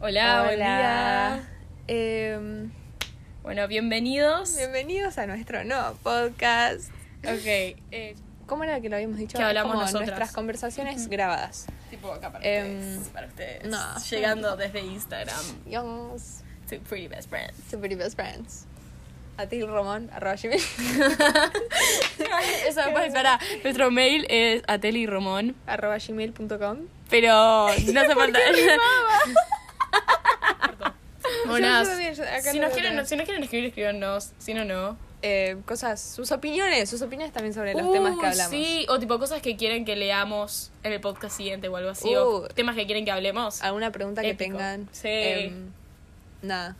Hola, buen Hola. día. Em, Bueno, bienvenidos. bienvenidos a nuestro nuevo podcast. Ok, eh, ¿Cómo era que lo habíamos dicho? Que hablamos Como nosotras. nuestras conversaciones grabadas. tipo acá para Em, ustedes. Para ustedes. no. Llegando desde Instagram. Young To Pretty Best Friends. Super Best Friends. Atil Román, arroba gmail. Eso después, espera. Nuestro mail es ateliromón. arroba gmail.com. Pero no hace falta. Bueno, si nos, quieren, si nos quieren escribir, escríbanos. Si no, no. Eh, cosas, sus opiniones, sus opiniones también sobre los Uh, temas que hablamos. Sí, o tipo cosas que quieren que leamos en el podcast siguiente o algo así. Uh. o temas que quieren que hablemos. ¿Alguna pregunta que Épico. tengan? Sí. Em, nada,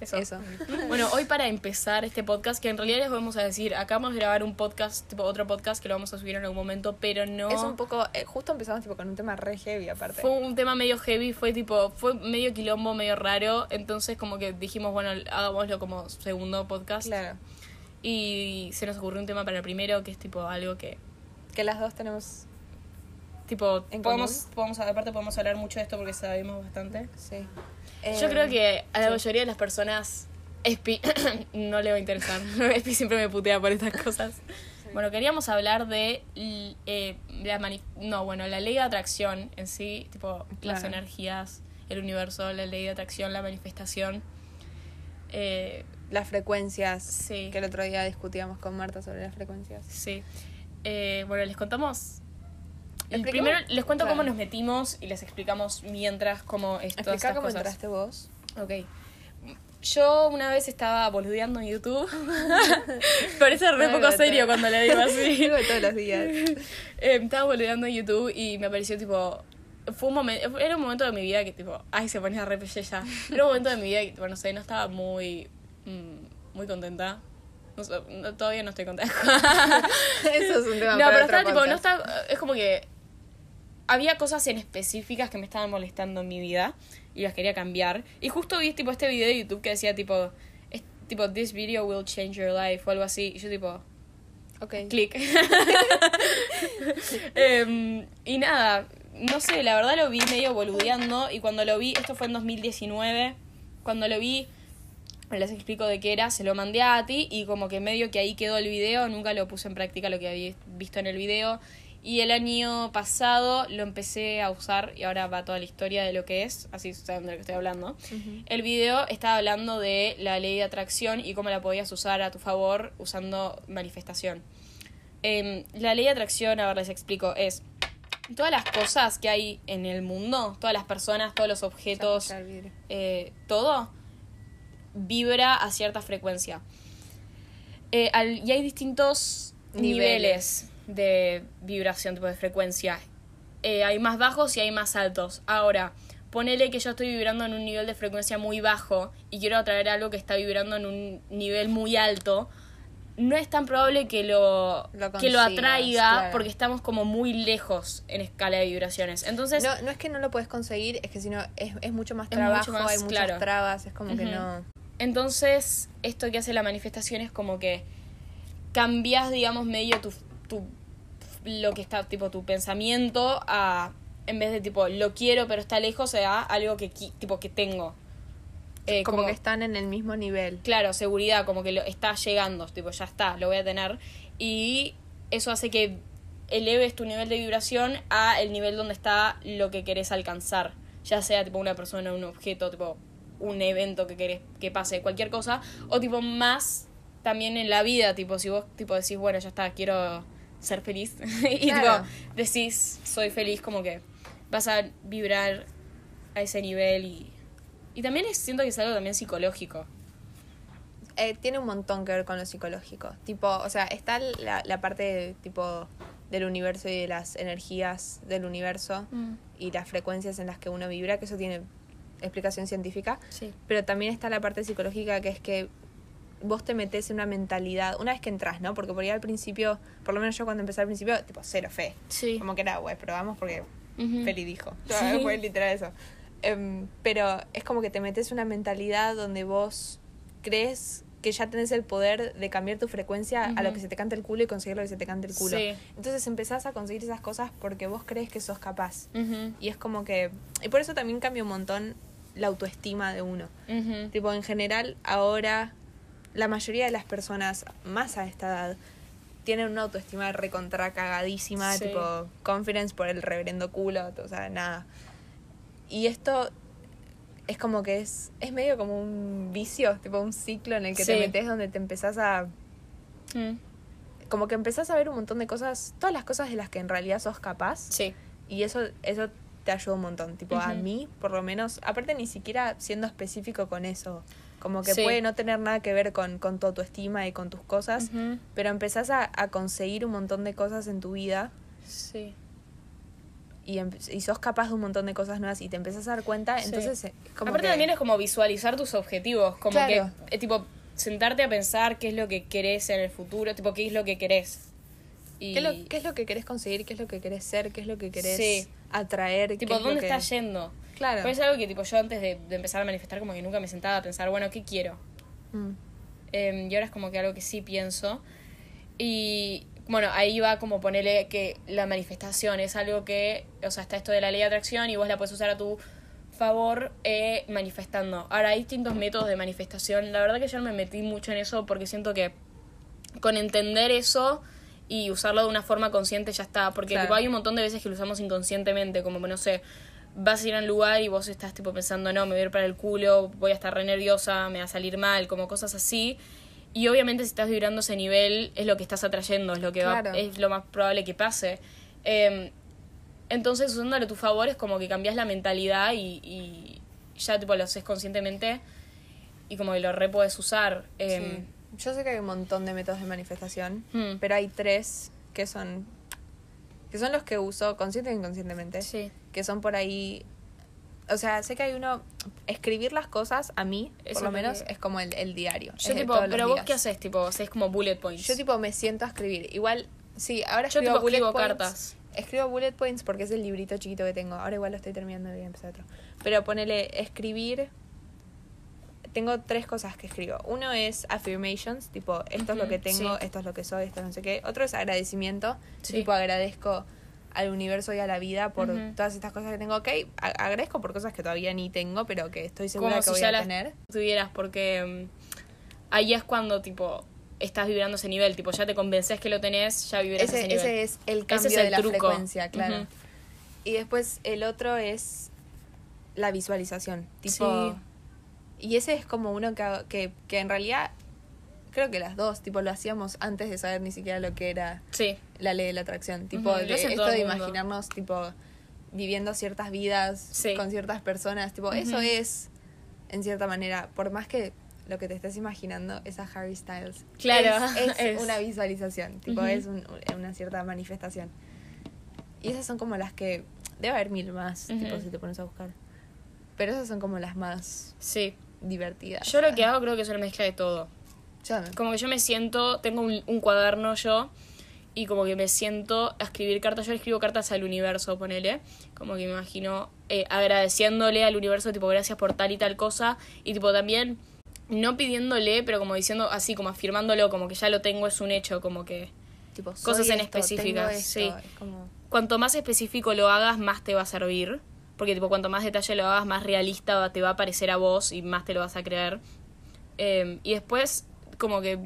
Eso. eso. Bueno, hoy para empezar este podcast, que en realidad les vamos a decir, acabamos de grabar un podcast, tipo otro podcast que lo vamos a subir en algún momento, pero no. Es un poco, eh, justo empezamos tipo con un tema re heavy aparte. Fue un tema medio heavy, fue tipo, fue medio quilombo, medio raro, entonces como que dijimos, bueno, hagámoslo como segundo podcast. Claro. Y se nos ocurrió un tema para el primero, que es tipo algo que, Que las dos tenemos, tipo, ¿En podemos, común? podemos, aparte podemos hablar mucho de esto porque sabemos bastante. sí. Yo Em, creo que a la sí. mayoría de las personas Espi no le va a interesar. Espi siempre me putea por estas cosas. Bueno, queríamos hablar de eh, la mani- no, bueno, la ley de atracción en sí, tipo las Claro. energías, el universo, la ley de atracción, la manifestación. Eh, Las frecuencias. Sí. Que el otro día discutíamos con Marta sobre las frecuencias. sí. Eh, bueno, les contamos. El primero les cuento cómo nos metimos y les explicamos mientras cómo es todas Explica estas cómo cosas. entraste vos. Ok. Yo una vez estaba boludeando en YouTube. Parece re poco serio cuando le digo así. Todos los días. Eh, estaba boludeando en YouTube y me apareció tipo. Fue un momento, era un momento de mi vida que tipo, ay, se ponía re ya. Era un momento de mi vida que, tipo, no sé, no estaba muy, mm, muy contenta. No sé, no- todavía no estoy contenta. Eso es un tema no, para pero otro estaba tipo, no estaba, es como que había cosas en específicas que me estaban molestando en mi vida y las quería cambiar. Y justo vi tipo este video de YouTube que decía tipo, es, tipo, this video will change your life o algo así. Y yo tipo, Ok. clic. Em, y nada, no sé, la verdad lo vi medio boludeando y cuando lo vi, esto fue en 2019, cuando lo vi, les explico de qué era, se lo mandé a ti y como que medio que ahí quedó el video, nunca lo puse en práctica lo que había visto en el video. Y el año pasado lo empecé a usar y ahora va toda la historia de lo que es, así saben de lo que estoy hablando. El video estaba hablando de la ley de atracción y cómo la podías usar a tu favor usando manifestación. Em, la ley de atracción, a ver, les explico, es todas las cosas que hay en el mundo, todas las personas, todos los objetos, eh, todo vibra a cierta frecuencia. Eh, al- y hay distintos niveles. Niveles. De vibración, tipo de frecuencia. Eh, hay más bajos y hay más altos. Ahora, ponele que yo estoy vibrando en un nivel de frecuencia muy bajo y quiero atraer algo que está vibrando en un nivel muy alto. No es tan probable que lo, Lo que lo atraiga claro. porque estamos como muy lejos en escala de vibraciones. Entonces, No, no es que no lo puedes conseguir, es que si no es, es mucho más Es trabajo, mucho más, hay muchas claro. trabas, es como que no. Entonces, esto que hace la manifestación es como que cambias, digamos, medio tu, tu lo que está, tipo, tu pensamiento a, en vez de tipo, lo quiero pero está lejos, a algo que, tipo, que tengo. Eh, como, que están en el mismo nivel. Claro, seguridad, como que lo está llegando, tipo, ya está, lo voy a tener. Y eso hace que eleves tu nivel de vibración a el nivel donde está lo que querés alcanzar. Ya sea tipo una persona, un objeto, tipo un evento que querés que pase, cualquier cosa. O tipo más también en la vida, tipo si vos tipo decís, bueno, ya está, quiero ser feliz. y Claro. tipo decís, soy feliz, como que vas a vibrar a ese nivel y... Y también es- siento que es algo también psicológico. Eh, tiene un montón que ver con lo psicológico. Tipo, o sea, está la, la parte de, tipo del universo y de las energías del universo y las frecuencias en las que uno vibra, que eso tiene explicación científica. Sí. Pero también está la parte psicológica que es que vos te metes en una mentalidad, una vez que entras, ¿no? Porque por ahí al principio, por lo menos yo cuando empecé al principio, tipo, cero fe. Sí. Como que era, güey, probamos porque Ujú. Feli dijo. Sí. Fue literal eso. Em, pero es como que te metes una mentalidad donde vos crees que ya tenés el poder de cambiar tu frecuencia a lo que se te canta el culo y conseguir lo que se te cante el culo. Sí. Entonces empezás a conseguir esas cosas porque vos crees que sos capaz. Ujú. Y es como que... Y por eso también cambia un montón la autoestima de uno. Tipo, en general, ahora la mayoría de las personas más a esta edad tienen una autoestima recontra cagadísima, Sí. tipo confidence por el reverendo culo, o sea, nada. Y esto es como que es, es medio como un vicio, tipo un ciclo en el que te metes donde te empezás a Mm. como que empezás a ver un montón de cosas, todas las cosas de las que en realidad sos capaz. Sí. Y eso, eso te ayuda un montón. Tipo, a mí, por lo menos, aparte ni siquiera siendo específico con eso. Como que Sí. puede no tener nada que ver con, con tu autoestima y con tus cosas. Pero empezás a, a conseguir un montón de cosas en tu vida Sí. y, em- y sos capaz de un montón de cosas nuevas y te empezás a dar cuenta. Sí. Entonces, eh, como Aparte que- también es como visualizar tus objetivos, como Claro. que, eh, tipo, sentarte a pensar qué es lo que querés en el futuro, tipo, qué es lo que querés. Y, ¿qué, es lo, qué es lo que querés conseguir? ¿Qué es lo que querés ser? ¿Qué es lo que querés Sí. atraer? ¿Qué tipo, es ¿dónde que- estás yendo? Claro. Pues es algo que, tipo, yo antes de, de empezar a manifestar, como que nunca me sentaba a pensar, bueno, ¿qué quiero? Mm. Em, y ahora es como que algo que sí pienso. Y bueno, ahí va como ponerle que la manifestación es algo que, o sea, está esto de la ley de atracción y vos la puedes usar a tu favor eh, manifestando. Ahora hay distintos métodos de manifestación. La verdad que yo no me metí mucho en eso porque siento que con entender eso y usarlo de una forma consciente ya está. Porque Claro. tipo, hay un montón de veces que lo usamos inconscientemente, como no sé, vas a ir a un lugar y vos estás tipo pensando, no, me voy a ir para el culo, voy a estar re nerviosa, me va a salir mal, como cosas así. Y obviamente si estás vibrando ese nivel es lo que estás atrayendo, es lo que va- es lo más probable que pase. Eh, entonces usándolo a tu favor es como que cambias la mentalidad y, y ya tipo lo haces conscientemente y como que lo re puedes usar. Eh, Sí. Yo sé que hay un montón de métodos de manifestación, Hmm. pero hay tres que son que son los que uso consciente e inconscientemente, Sí. que son por ahí o sea, sé que hay uno escribir las cosas a mí, Eso por lo menos que- es como el, el diario. Yo tipo, pero vos qué haces, tipo, haces como bullet points. Yo tipo me siento a escribir. Igual sí, ahora Yo, escribo tipo, bullet escribo points. cartas. Escribo bullet points porque es el librito chiquito que tengo. Ahora igual lo estoy terminando y voy a empezar otro. Pero ponele escribir. Tengo tres cosas que escribo. Uno es affirmations, tipo, esto es lo que tengo, sí. esto es lo que soy, esto no sé qué. Otro es agradecimiento, Sí. tipo, agradezco al universo y a la vida por Ujú. todas estas cosas que tengo. Ok, agradezco por cosas que todavía ni tengo, pero que estoy segura como que si voy ya a las tener. tuvieras, porque mm, ahí es cuando tipo estás vibrando ese nivel, tipo ya te convences que lo tenés, ya vibras ese, Ese, nivel. ese es el cambio es el de la truco. frecuencia, claro. Ujú. Y después el otro es la visualización. Tipo. Sí. Y ese es como uno que, que, que en realidad creo que las dos, tipo, lo hacíamos antes de saber ni siquiera lo que era Sí, la ley de la atracción. Tipo, Ujú, lo de- esto de imaginarnos, tipo, viviendo ciertas vidas Sí. con ciertas personas. Tipo, eso Ujú. es, en cierta manera, por más que lo que te estés imaginando es a Harry Styles. Claro, Es, es es. una visualización, tipo, Ujú. es un- una cierta manifestación. Y esas son como las que. Debe haber mil más, tipo, si te pones a buscar. Pero esas son como las más sí. Divertidas. Yo lo que hago creo que es una mezcla de todo. No. Como que yo me siento, tengo un, un cuaderno yo y como que me siento a escribir cartas. Yo escribo cartas al universo, ponele. Como que me imagino eh, agradeciéndole al universo, tipo, gracias por tal y tal cosa. Y tipo también, no pidiéndole, pero como diciendo así, como afirmándolo, como que ya lo tengo, es un hecho, como que Tipo, Cosas en esto, específicas, esto, sí. es como- cuanto más específico lo hagas, más te va a servir. Porque tipo, cuanto más detalle lo hagas, más realista te va a parecer a vos y más te lo vas a creer. Eh, y después, como que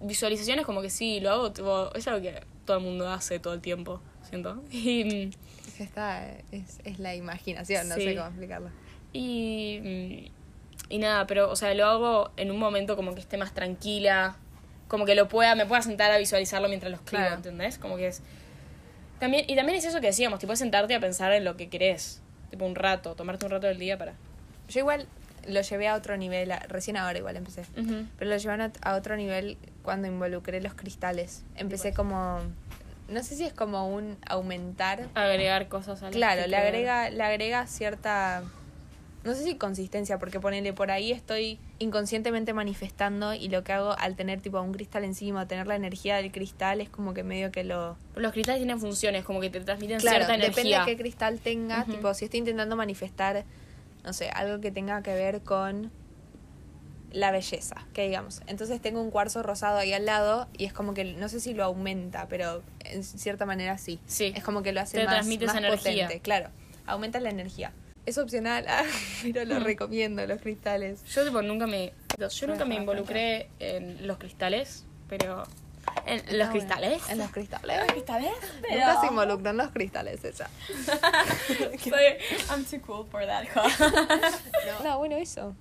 visualizaciones, como que sí, lo hago, tipo, es algo que todo el mundo hace todo el tiempo, siento. Y, que está, es, es la imaginación, no Sí. sé cómo explicarlo. y, y nada, pero, o sea, lo hago en un momento como que esté más tranquila, como que lo pueda, me pueda sentar a visualizarlo mientras lo escribo, Claro. ¿entendés? Como que es... También, y también es eso que decíamos, tipo, es sentarte a pensar en lo que querés, tipo un rato, tomarte un rato del día para... Yo igual lo llevé a otro nivel, a- recién ahora igual empecé. Pero lo llevan a, a otro nivel cuando involucré los cristales. Empecé como. No sé si es como un aumentar. Agregar cosas al Claro, le agrega, le agrega cierta. No sé si consistencia, porque ponele por ahí estoy inconscientemente manifestando y lo que hago al tener tipo un cristal encima, tener la energía del cristal, es como que medio que lo. Los cristales tienen funciones, como que te transmiten Claro, cierta depende energía. de qué cristal tenga. Tipo, si estoy intentando manifestar, no sé, algo que tenga que ver con la belleza, que digamos. Entonces tengo un cuarzo rosado ahí al lado y es como que, no sé si lo aumenta, pero en cierta manera sí. Sí. Es como que lo hace Te más, transmite más esa energía. potente. Claro, aumenta la energía. Es opcional, ah, pero lo recomiendo, los cristales. Yo tipo nunca me yo nunca me involucré en los cristales, pero en los bueno. cristales. En los cristales. los cristales, pero Nunca se involucró en los cristales ella. Soy- I'm too cool for that. No, bueno, eso.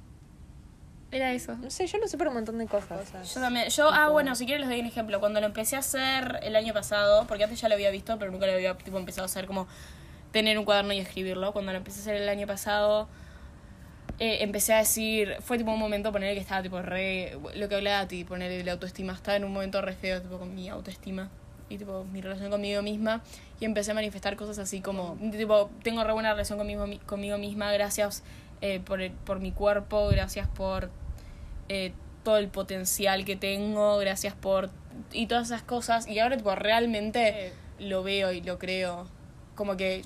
Era eso. No sé, yo lo sé por un montón de cosas. Yo también. Yo, ah, bueno, si quieres les doy un ejemplo. Cuando lo empecé a hacer el año pasado, porque antes ya lo había visto, pero nunca lo había tipo, empezado a hacer como tener un cuaderno y escribirlo. Cuando lo empecé a hacer el año pasado, eh, empecé a decir, fue tipo un momento poner que estaba tipo re, lo que hablaba a ti, poner la autoestima, estaba en un momento re feo, tipo con mi autoestima y tipo mi relación conmigo misma y empecé a manifestar cosas así como, tipo, tengo re buena relación conmigo, mi- conmigo misma, gracias eh, por, el- por mi cuerpo, gracias por eh, todo el potencial que tengo, gracias por... y todas esas cosas. Y ahora, tipo, realmente lo veo y lo creo. Como que...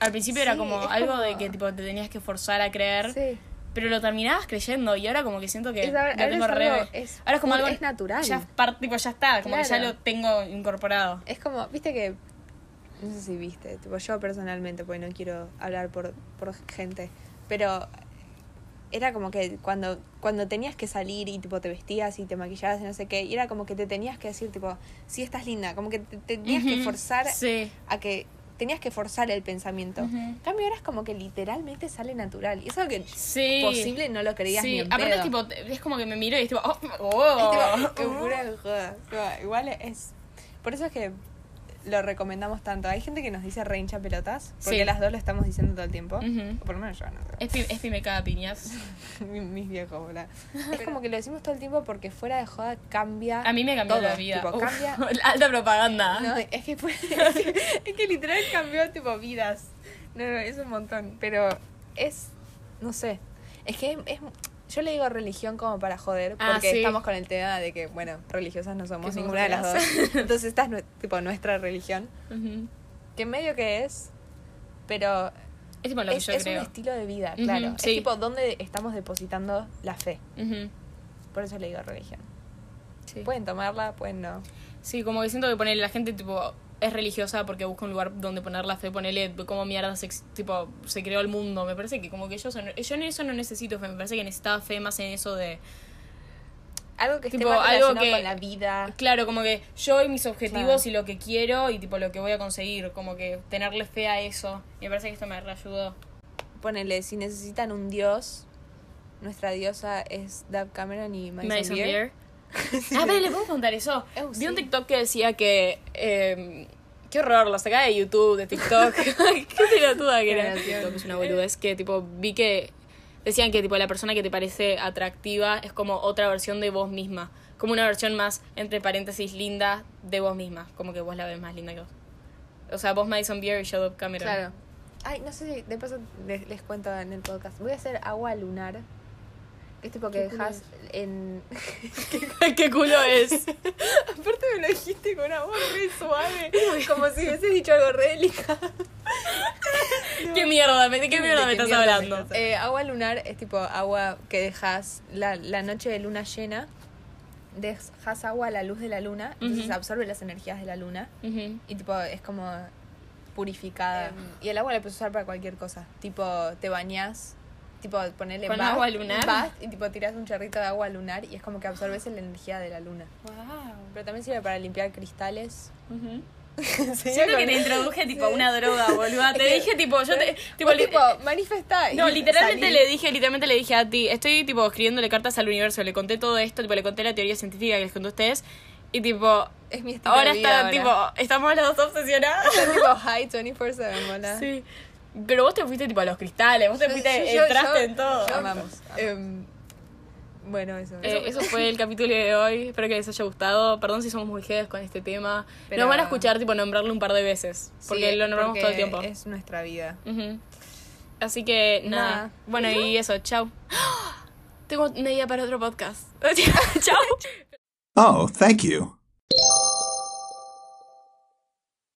Al principio era como algo como- de que tipo te tenías que forzar a creer, Sí. pero lo terminabas creyendo y ahora como que siento que Es ahora- lo ahora tengo es re- algo- es- ahora es como algo es natural. Ya, tipo, ya está, como que ya lo tengo incorporado. Es como, viste que. No sé si viste, tipo, yo personalmente, porque no quiero hablar por, por gente, pero era como que cuando, cuando tenías que salir y tipo te vestías y te maquillabas y no sé qué, y era como que te tenías que decir, tipo, sí estás linda, como que te tenías que forzar Sí. a que. Tenías que forzar el pensamiento. En cambio, ahora es como que literalmente sale natural. Y eso que Sí. posible no lo creías Sí, ni en aparte pedo. tipo, es como que me miro y es tipo, oh, Es oh. tipo, es pura joda. Igual es. Por eso es que lo recomendamos tanto. Hay gente que nos dice re hincha pelotas, porque Sí. las dos lo estamos diciendo todo el tiempo. Ujú. O por lo menos yo, no sé. Es, pi- es pime cada piñas. Mi- Mis viejos, boludo. Es como que lo decimos todo el tiempo porque fuera de joda cambia. A mí me cambió todo. la vida. Tipo, Uf, cambia. Alta propaganda. No, es que, fue, es que, es que literal cambió tipo vidas. No, no, es un montón. Pero es. No sé. Es que es. Yo le digo religión como para joder, Ah, porque sí. estamos con el tema de que, bueno, religiosas no somos ninguna de las dos. Entonces esta es tipo nuestra religión. Ujú. Que medio que es, pero Es tipo lo que es, yo es creo. un estilo de vida, claro. sí. Es tipo donde estamos depositando la fe. Por eso le digo religión. Sí. Pueden tomarla, pueden no. Sí, como que siento que ponerle la gente tipo es religiosa porque busca un lugar donde poner la fe, ponerle como mierda se, tipo, se creó el mundo. Me parece que como que yo, son- yo en eso no necesito fe, me parece que necesitaba fe más en eso de... Algo que esté Tipo, más algo relacionado que- con la vida. Claro, como que yo y mis objetivos Claro. y lo que quiero y tipo lo que voy a conseguir, como que tenerle fe a eso. Y me parece que esto me reayudó. Ponele, si necesitan un dios, nuestra diosa es Dave Cameron y Madison, Madison Beer. Beer. Ah, pero le puedo contar eso. Oh, Vi un sí. TikTok que decía que. eh, qué horror, lo sacaba de YouTube, de TikTok. qué pelotuda que era. TikTok es una boludez que, tipo, vi que. Decían que, tipo, la persona que te parece atractiva es como otra versión de vos misma. Como una versión más, entre paréntesis, linda de vos misma. Como que vos la ves más linda que vos. O sea, vos Madison Beer y Shadow Cameron. Claro. Ay, no sé si de paso les, les cuento en el podcast. Voy a hacer agua lunar. Es tipo que ¿Qué culo dejas en. qué culo es. Aparte me lo dijiste con una voz re suave. Como si hubieses dicho algo re delicado. ¿Qué mierda? ¿De qué mierda me ¿De qué estás mierda me hablando? estás Eh, agua lunar es tipo agua que dejas la, la noche de luna llena. Dejas agua a la luz de la luna. Entonces Ujú. absorbe las energías de la luna. Ujú. Y tipo, es como purificada. y el agua la puedes usar para cualquier cosa. Tipo, te bañas, tipo, ponerle ¿Con agua lunar? y tipo tiras un chorrito de agua lunar y es como que absorbes la energía de la luna. Pero también sirve para limpiar cristales. Ujú. Siento Siento que te introduje tipo una droga, boluda. Te dije tipo, yo te. Tipo, tipo, manifesta. y no, literalmente salí. le dije, literalmente le dije a ti, estoy tipo escribiéndole cartas al universo, le conté todo esto, tipo le conté la teoría científica que les conté a ustedes. Y tipo, Es mi ahora de vida está ahora. tipo, estamos las dos obsesionadas. Está tipo high 24-7, mola. Sí. Pero vos te fuiste tipo a los cristales, vos te Yo- fuiste, yo- entraste yo- en todo. yo- Amamos. Em, bueno, eso. Eh, eso fue el capítulo de hoy. Espero que les haya gustado. Perdón si somos muy heads con este tema. Pero- Nos van a escuchar, tipo, nombrarlo un par de veces. Porque Sí, lo nombramos porque todo el tiempo. Es nuestra vida. Así que nada. Nada. Bueno, y eso, chau. Tengo una idea para otro podcast. chau. Oh, thank you.